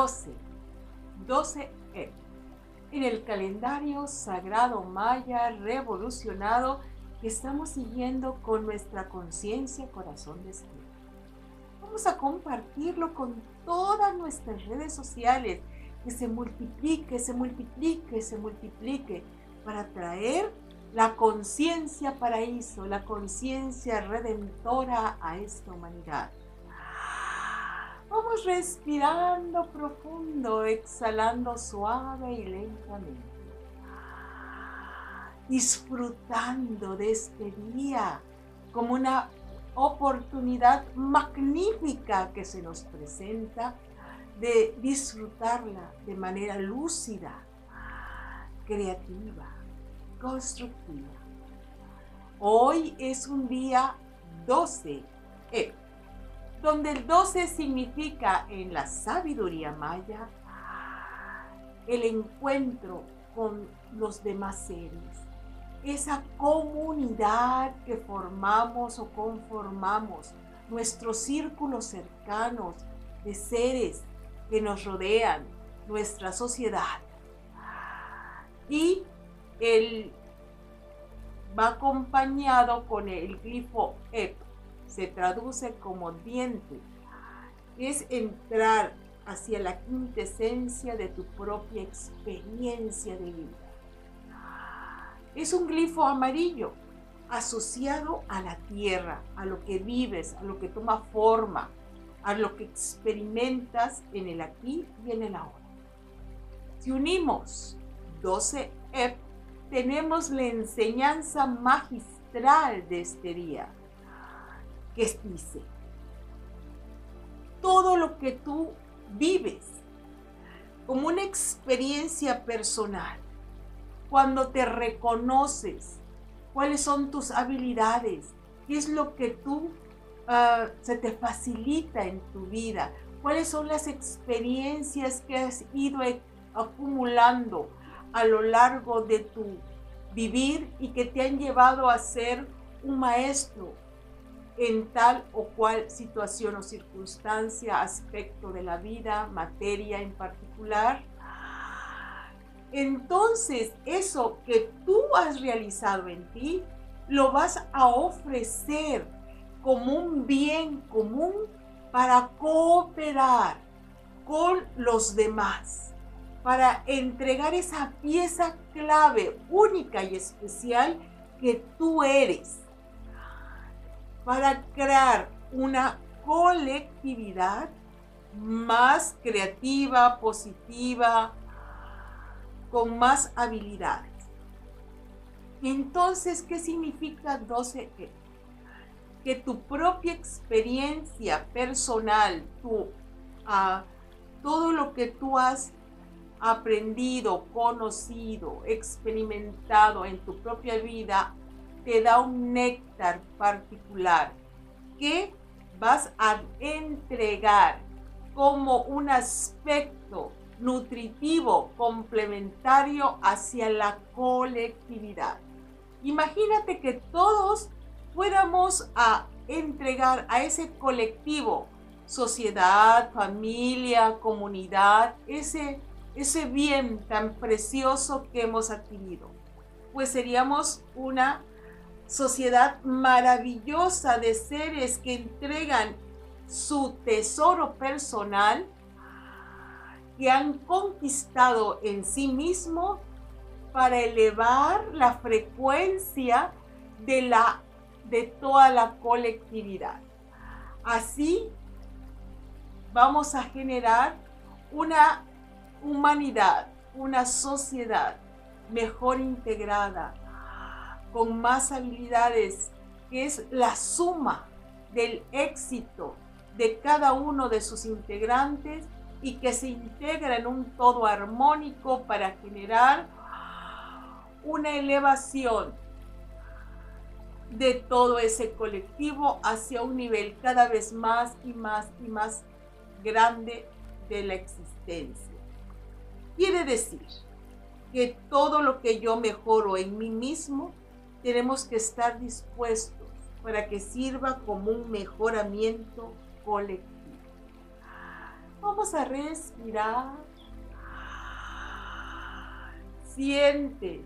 12. 12 E. En el calendario sagrado maya revolucionado que estamos siguiendo con nuestra conciencia corazón de estrella. Vamos a compartirlo con todas nuestras redes sociales, que se multiplique, se multiplique, se multiplique, para traer la conciencia paraíso, la conciencia redentora a esta humanidad. Respirando profundo, exhalando suave y lentamente. Disfrutando de este día como una oportunidad magnífica que se nos presenta de disfrutarla de manera lúcida, creativa, constructiva. Hoy es un día 12, eh, donde el 12 significa en la sabiduría maya el encuentro con los demás seres, esa comunidad que formamos o conformamos, nuestros círculos cercanos de seres que nos rodean, nuestra sociedad. Y él va acompañado con el glifo EP, se traduce como diente, es entrar hacia la quintesencia de tu propia experiencia de vida. Es un glifo amarillo asociado a la tierra, a lo que vives, a lo que toma forma, a lo que experimentas en el aquí y en el ahora. Si unimos 12 EP, tenemos la enseñanza magistral de este día, que dice, todo lo que tú vives como una experiencia personal, cuando te reconoces, cuáles son tus habilidades, qué es lo que tú ah, se te facilita en tu vida, cuáles son las experiencias que has ido acumulando a lo largo de tu vivir y que te han llevado a ser un maestro en tal o cual situación o circunstancia, aspecto de la vida, materia en particular. Entonces, eso que tú has realizado en ti, lo vas a ofrecer como un bien común para cooperar con los demás, para entregar esa pieza clave, única y especial que tú eres, para crear una colectividad más creativa, positiva, con más habilidades. Entonces, ¿qué significa 12E? Que tu propia experiencia personal, tu, ah, todo lo que tú has aprendido, conocido, experimentado en tu propia vida, te da un néctar particular que vas a entregar como un aspecto nutritivo complementario hacia la colectividad. Imagínate que todos fuéramos a entregar a ese colectivo, sociedad, familia, comunidad, ese, ese bien tan precioso que hemos adquirido. Pues seríamos una sociedad maravillosa de seres que entregan su tesoro personal que han conquistado en sí mismo para elevar la frecuencia de, la, de toda la colectividad. Así vamos a generar una humanidad, una sociedad mejor integrada, con más habilidades, que es la suma del éxito de cada uno de sus integrantes y que se integra en un todo armónico para generar una elevación de todo ese colectivo hacia un nivel cada vez más y más y más grande de la existencia. Quiere decir que todo lo que yo mejoro en mí mismo, tenemos que estar dispuestos para que sirva como un mejoramiento colectivo. Vamos a respirar. Siente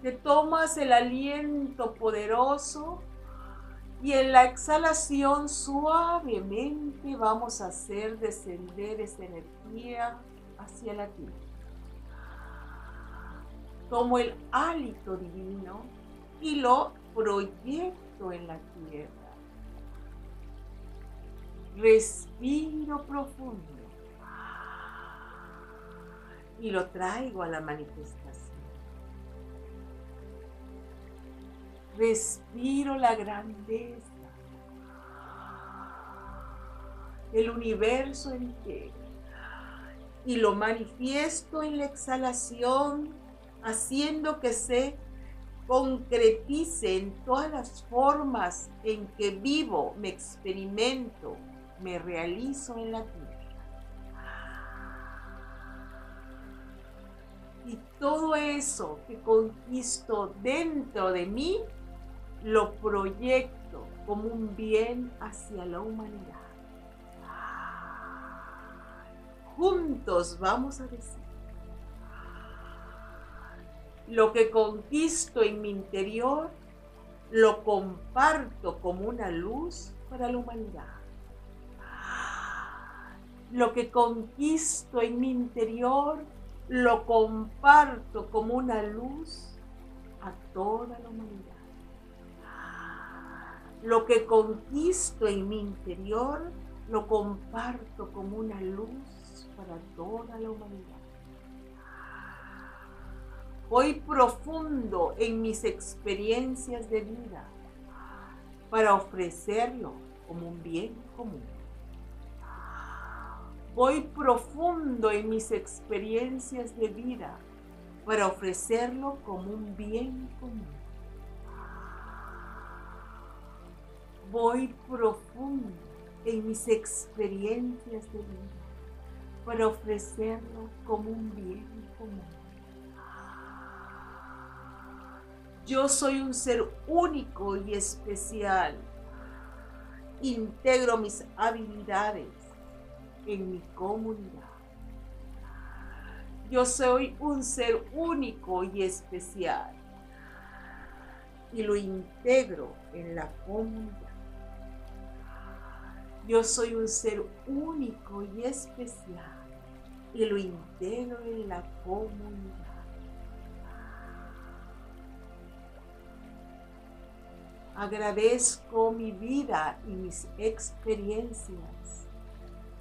que tomas el aliento poderoso y en la exhalación suavemente vamos a hacer descender esa energía hacia la tierra. Tomo el hálito divino y lo proyecto en la tierra. Respiro profundo y lo traigo a la manifestación. Respiro la grandeza del universo entero y lo manifiesto en la exhalación, haciendo que se concretice en todas las formas en que vivo, me experimento, me realizo en la tierra. Y todo eso que conquisto dentro de mí, lo proyecto como un bien hacia la humanidad. Juntos vamos a decir, lo que conquisto en mi interior, lo comparto como una luz para la humanidad. Lo que conquisto en mi interior, lo comparto como una luz a toda la humanidad. Lo que conquisto en mi interior, lo comparto como una luz para toda la humanidad. Voy profundo en mis experiencias de vida para ofrecerlo como un bien común. Voy profundo en mis experiencias de vida para ofrecerlo como un bien común. Voy profundo en mis experiencias de vida para ofrecerlo como un bien común. Yo soy un ser único y especial. Integro mis habilidades en mi comunidad. Yo soy un ser único y especial y lo integro en la comunidad. Yo soy un ser único y especial y lo integro en la comunidad. Agradezco mi vida y mis experiencias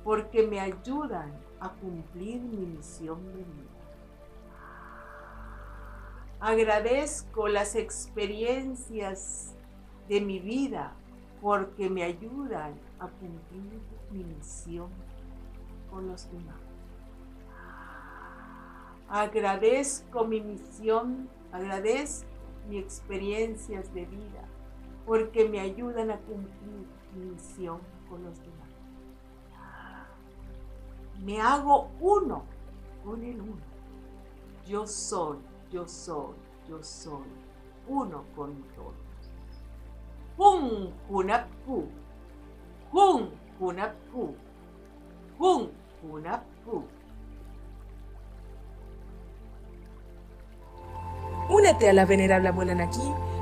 porque me ayudan a cumplir mi misión de vida. Agradezco las experiencias de mi vida porque me ayudan a cumplir mi misión con los demás. Agradezco mi misión, agradezco mis experiencias de vida porque me ayudan a cumplir mi misión con los demás me hago uno con el uno. Yo soy, yo soy, yo soy uno con todos. Hun Hunapku, Hun Hunapku, Hun Hunapku. Únete a la venerable abuela Naki